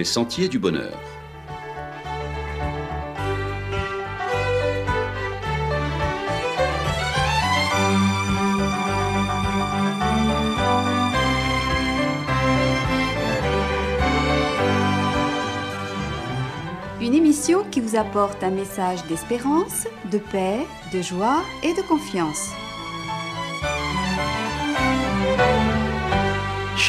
les sentiers du bonheur. Une émission qui vous apporte un message d'espérance, de paix, de joie et de confiance.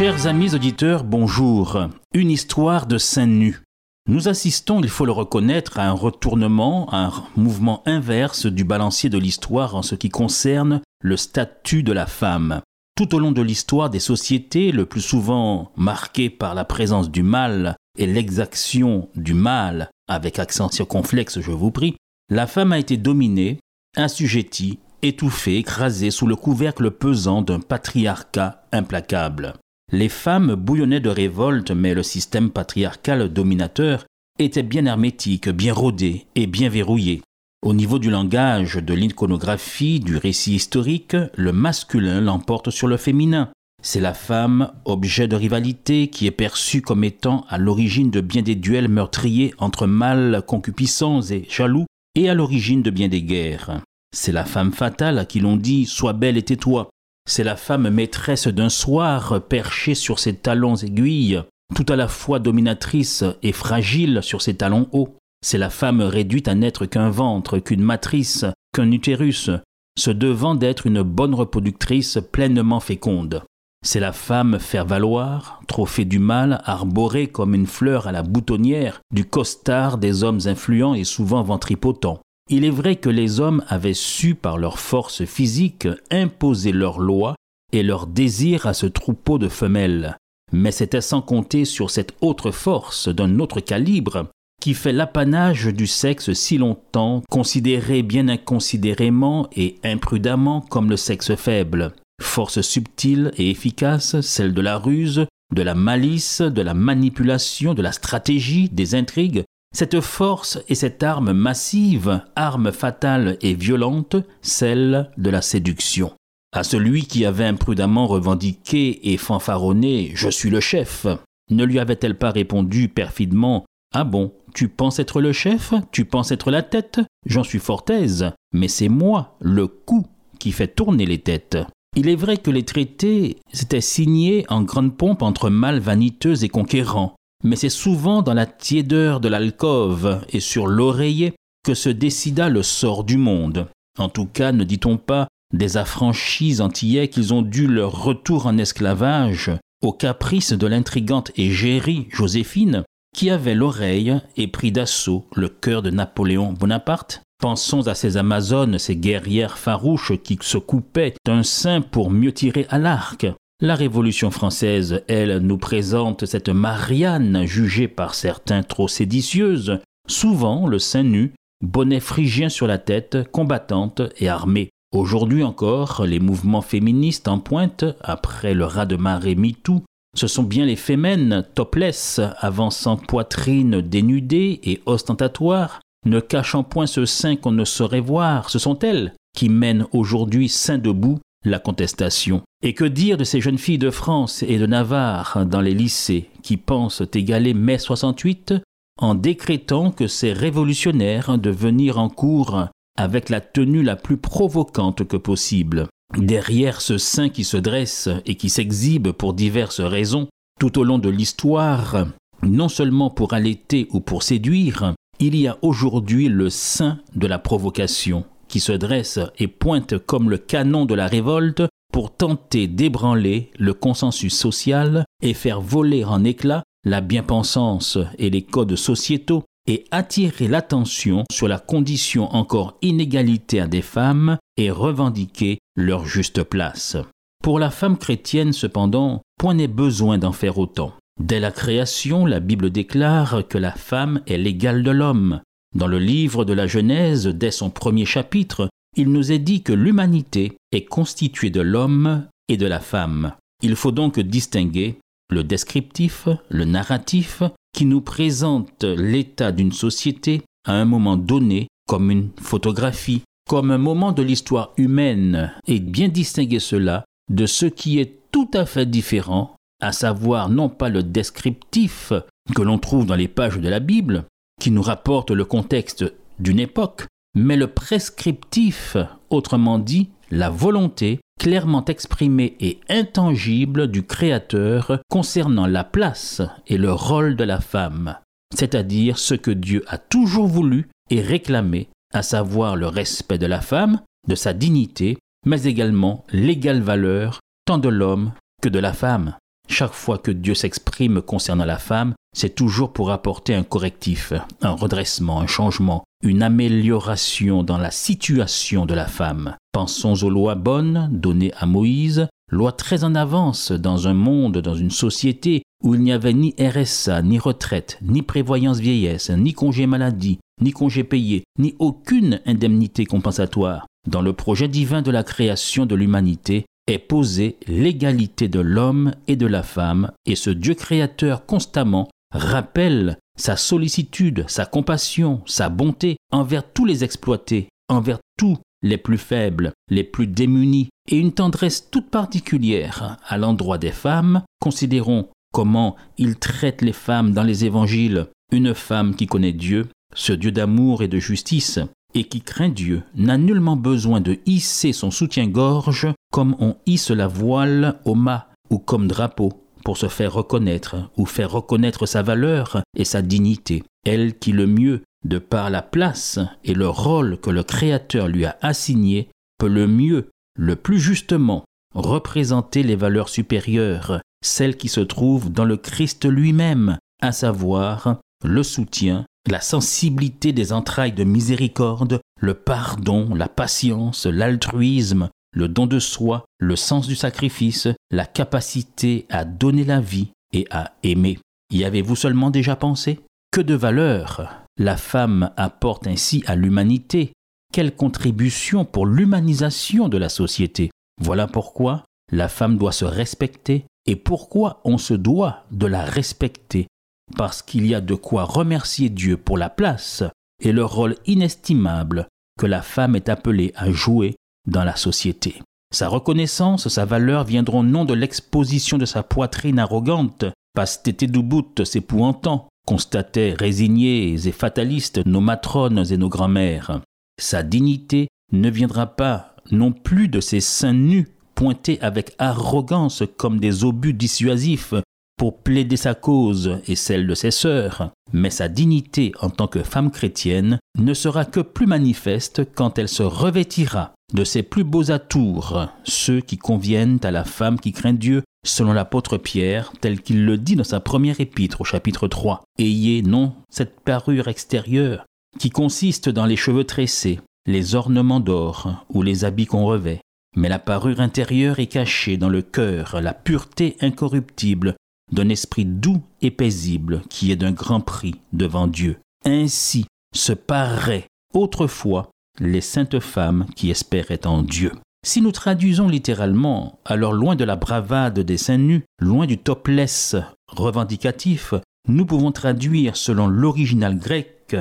Chers amis auditeurs, bonjour. Une histoire de seins nus. Nous assistons, il faut le reconnaître, à un retournement, à un mouvement inverse du balancier de l'histoire en ce qui concerne le statut de la femme. Tout au long de l'histoire des sociétés, le plus souvent marquées par la présence du mal et l'exaction du mal, avec accent circonflexe, je vous prie, la femme a été dominée, assujettie, étouffée, écrasée sous le couvercle pesant d'un patriarcat implacable. Les femmes bouillonnaient de révolte, mais le système patriarcal dominateur était bien hermétique, bien rodé et bien verrouillé. Au niveau du langage, de l'iconographie, du récit historique, le masculin l'emporte sur le féminin. C'est la femme, objet de rivalité, qui est perçue comme étant à l'origine de bien des duels meurtriers entre mâles concupiscents et jaloux, et à l'origine de bien des guerres. C'est la femme fatale à qui l'on dit Sois belle et tais-toi. C'est la femme maîtresse d'un soir perchée sur ses talons aiguilles, tout à la fois dominatrice et fragile sur ses talons hauts. C'est la femme réduite à n'être qu'un ventre, qu'une matrice, qu'un utérus, se devant d'être une bonne reproductrice pleinement féconde. C'est la femme faire valoir, trophée du mal, arborée comme une fleur à la boutonnière du costard des hommes influents et souvent ventripotents. Il est vrai que les hommes avaient su par leur force physique imposer leurs lois et leur désir à ce troupeau de femelles. Mais c'était sans compter sur cette autre force d'un autre calibre qui fait l'apanage du sexe si longtemps considéré bien inconsidérément et imprudemment comme le sexe faible. Force subtile et efficace, celle de la ruse, de la malice, de la manipulation, de la stratégie, des intrigues, cette force et cette arme massive, arme fatale et violente, celle de la séduction. À celui qui avait imprudemment revendiqué et fanfaronné ⁇ Je suis le chef ⁇ ne lui avait-elle pas répondu perfidement ⁇ Ah bon, tu penses être le chef? Tu penses être la tête? J'en suis fort aise, mais c'est moi, le coup, qui fait tourner les têtes. Il est vrai que les traités s'étaient signés en grande pompe entre mâles vaniteux et conquérants, mais c'est souvent dans la tiédeur de l'alcôve et sur l'oreiller que se décida le sort du monde. En tout cas, ne dit-on pas des affranchis antillais qu'ils ont dû leur retour en esclavage au caprice de l'intrigante égérie Joséphine, qui avait l'oreille et prit d'assaut le cœur de Napoléon Bonaparte Pensons à ces Amazones, ces guerrières farouches qui se coupaient d'un sein pour mieux tirer à l'arc. La Révolution française, elle, nous présente cette Marianne jugée par certains trop séditieuse, souvent le sein nu, bonnet phrygien sur la tête, combattante et armée. Aujourd'hui encore, les mouvements féministes en pointe, après le raz de marée MeToo, ce sont bien les fémènes topless, avançant poitrine dénudée et ostentatoire, ne cachant point ce sein qu'on ne saurait voir, ce sont elles qui mènent aujourd'hui sein debout la contestation. Et que dire de ces jeunes filles de France et de Navarre dans les lycées qui pensent égaler mai 68 en décrétant que c'est révolutionnaire de venir en cours avec la tenue la plus provocante que possible. Derrière ce sein qui se dresse et qui s'exhibe pour diverses raisons tout au long de l'histoire, non seulement pour allaiter ou pour séduire, il y a aujourd'hui le sein de la provocation qui se dresse et pointe comme le canon de la révolte pour tenter d'ébranler le consensus social et faire voler en éclats la bien-pensance et les codes sociétaux et attirer l'attention sur la condition encore inégalitaire des femmes et revendiquer leur juste place. Pour la femme chrétienne, cependant, point n'est besoin d'en faire autant. Dès la création, la Bible déclare que la femme est l'égale de l'homme. Dans le livre de la Genèse, dès son premier chapitre, il nous est dit que l'humanité est constituée de l'homme et de la femme. Il faut donc distinguer le descriptif, le narratif, qui nous présente l'état d'une société à un moment donné comme une photographie, comme un moment de l'histoire humaine, et bien distinguer cela de ce qui est tout à fait différent à savoir non pas le descriptif que l'on trouve dans les pages de la Bible, qui nous rapporte le contexte d'une époque, mais le prescriptif, autrement dit, la volonté clairement exprimée et intangible du Créateur concernant la place et le rôle de la femme, c'est-à-dire ce que Dieu a toujours voulu et réclamé, à savoir le respect de la femme, de sa dignité, mais également l'égale valeur tant de l'homme que de la femme. Chaque fois que Dieu s'exprime concernant la femme, c'est toujours pour apporter un correctif, un redressement, un changement, une amélioration dans la situation de la femme. Pensons aux lois bonnes données à Moïse, lois très en avance dans un monde, dans une société où il n'y avait ni RSA, ni retraite, ni prévoyance vieillesse, ni congé maladie, ni congé payé, ni aucune indemnité compensatoire. Dans le projet divin de la création de l'humanité est posée l'égalité de l'homme et de la femme, et ce Dieu créateur constamment rappelle sa sollicitude, sa compassion, sa bonté envers tous les exploités, envers tous les plus faibles, les plus démunis, et une tendresse toute particulière à l'endroit des femmes. Considérons comment il traite les femmes dans les évangiles. Une femme qui connaît Dieu, ce Dieu d'amour et de justice, et qui craint Dieu, n'a nullement besoin de hisser son soutien-gorge comme on hisse la voile au mât ou comme drapeau pour se faire reconnaître ou faire reconnaître sa valeur et sa dignité. Elle qui le mieux, de par la place et le rôle que le Créateur lui a assigné, peut le mieux, le plus justement, représenter les valeurs supérieures, celles qui se trouvent dans le Christ lui-même, à savoir le soutien, la sensibilité des entrailles de miséricorde, le pardon, la patience, l'altruisme, le don de soi, le sens du sacrifice, la capacité à donner la vie et à aimer. Y avez-vous seulement déjà pensé? Que de valeur la femme apporte ainsi à l'humanité Quelle contribution pour l'humanisation de la société Voilà pourquoi la femme doit se respecter et pourquoi on se doit de la respecter. Parce qu'il y a de quoi remercier Dieu pour la place et le rôle inestimable que la femme est appelée à jouer dans la société. Sa reconnaissance, sa valeur viendront non de l'exposition de sa poitrine arrogante, pastété d'oubout s'épouvantant, constataient résignés et fatalistes nos matrones et nos grand-mères. Sa dignité ne viendra pas non plus de ses seins nus pointés avec arrogance comme des obus dissuasifs pour plaider sa cause et celle de ses sœurs, mais sa dignité en tant que femme chrétienne ne sera que plus manifeste quand elle se revêtira de ses plus beaux atours, ceux qui conviennent à la femme qui craint Dieu, selon l'apôtre Pierre, tel qu'il le dit dans sa première épître au chapitre 3. Ayez non cette parure extérieure, qui consiste dans les cheveux tressés, les ornements d'or ou les habits qu'on revêt, mais la parure intérieure est cachée dans le cœur, la pureté incorruptible d'un esprit doux et paisible qui est d'un grand prix devant Dieu. Ainsi se paraient autrefois les saintes femmes qui espéraient en Dieu. Si nous traduisons littéralement, alors loin de la bravade des seins nus, loin du topless revendicatif, nous pouvons traduire selon l'original grec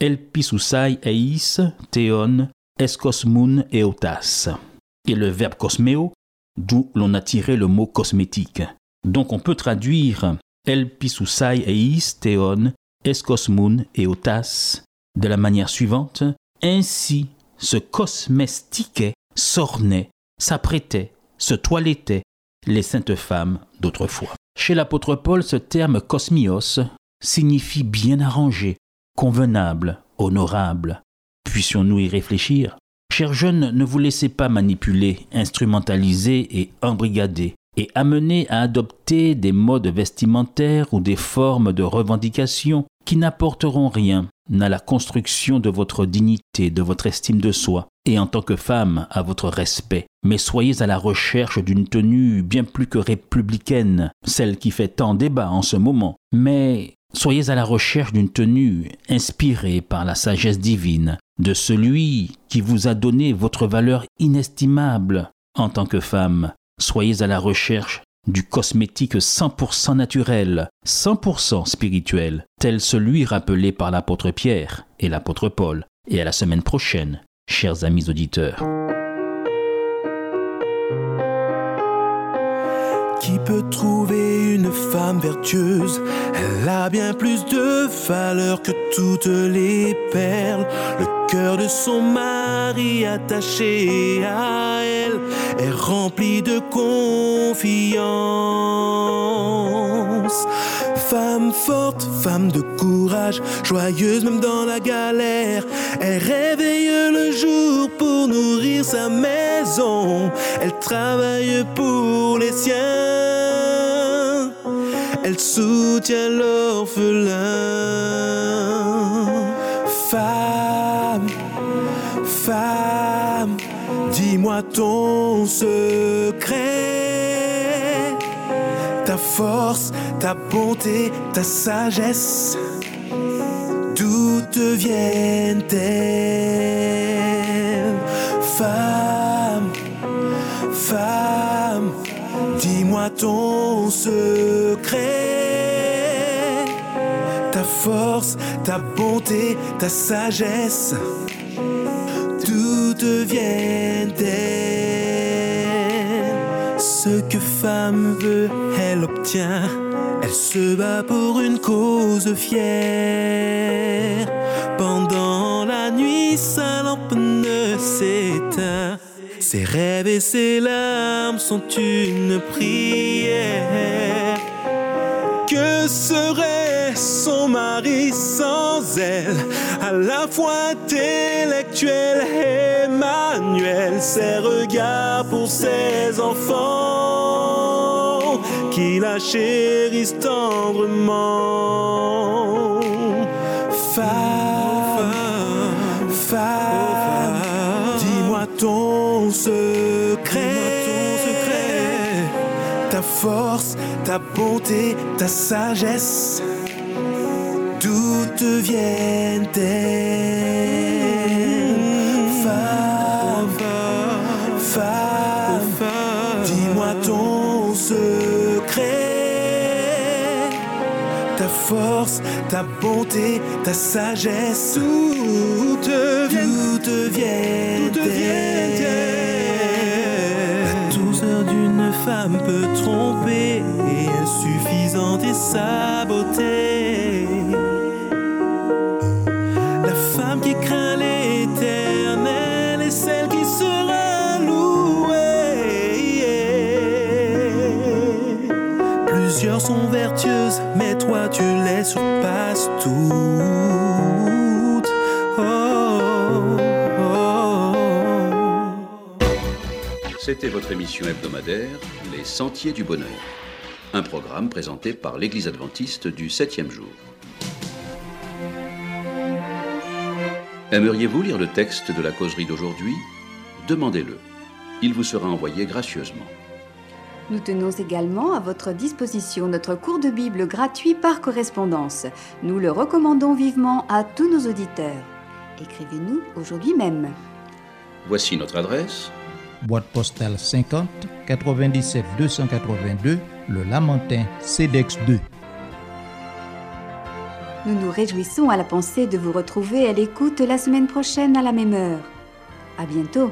elpisousai eis theon eskosmoun eotas et le verbe cosmeo, d'où l'on a tiré le mot cosmétique. Donc on peut traduire elpisousai eis theon eskosmoun eotas de la manière suivante ainsi se cosmestiquaient, s'ornaient, s'apprêtaient, se toilettaient les saintes femmes d'autrefois. Chez l'apôtre Paul, ce terme cosmios signifie bien arrangé, convenable, honorable. Puissions-nous y réfléchir? Chers jeunes, ne vous laissez pas manipuler, instrumentaliser et embrigader, et amener à adopter des modes vestimentaires ou des formes de revendication qui n'apporteront rien à la construction de votre dignité, de votre estime de soi, et en tant que femme à votre respect. Mais soyez à la recherche d'une tenue bien plus que républicaine, celle qui fait tant débat en ce moment, mais soyez à la recherche d'une tenue inspirée par la sagesse divine, de celui qui vous a donné votre valeur inestimable en tant que femme. Soyez à la recherche du cosmétique 100% naturel, 100% spirituel, tel celui rappelé par l'apôtre Pierre et l'apôtre Paul. Et à la semaine prochaine, chers amis auditeurs. qui peut trouver une femme vertueuse? Elle a bien plus de valeur que toutes les perles. Le cœur de son mari attaché à est rempli de confiance. Femme forte, femme de courage, joyeuse même dans la galère. Elle réveille le jour pour nourrir sa maison. Elle travaille pour les siens. Elle soutient l'orphelin. Femme, femme, ton secret ta force, ta bonté, ta sagesse, d'où te viennent-elles? Femme, femme, dis-moi ton secret. Ta force, ta bonté, ta sagesse, d'où te viennent-elles ce que femme veut, elle obtient. Elle se bat pour une cause fière. Pendant la nuit, sa lampe ne s'éteint. Ses rêves et ses larmes sont une prière. Que serait son mari sans elle? À la fois intellectuel et ses regards pour ses enfants qui la chérissent tendrement. Femme, femme, dis-moi ton secret ta force, ta bonté, ta sagesse, d'où te viennent-elles Femme, force, ta bonté, ta sagesse, d'où te viennent-elles d'une femme peut tromper et insuffisante est sa beauté. La femme qui craint l'éternel est celle qui sera louée. Plusieurs sont vertueuses, toi tu les surpasses toutes. C'était votre émission hebdomadaire Les Sentiers du Bonheur, un programme présenté par l'Église adventiste du septième jour. Aimeriez-vous lire le texte de la causerie d'aujourd'hui? Demandez-le. Il vous sera envoyé gracieusement. Nous tenons également à votre disposition notre cours de Bible gratuit par correspondance. Nous le recommandons vivement à tous nos auditeurs. Écrivez-nous aujourd'hui même. Voici notre adresse boîte postale 50 97 282, Le Lamentin, CEDEX 2. Nous nous réjouissons à la pensée de vous retrouver à l'écoute la semaine prochaine à la même heure. À bientôt.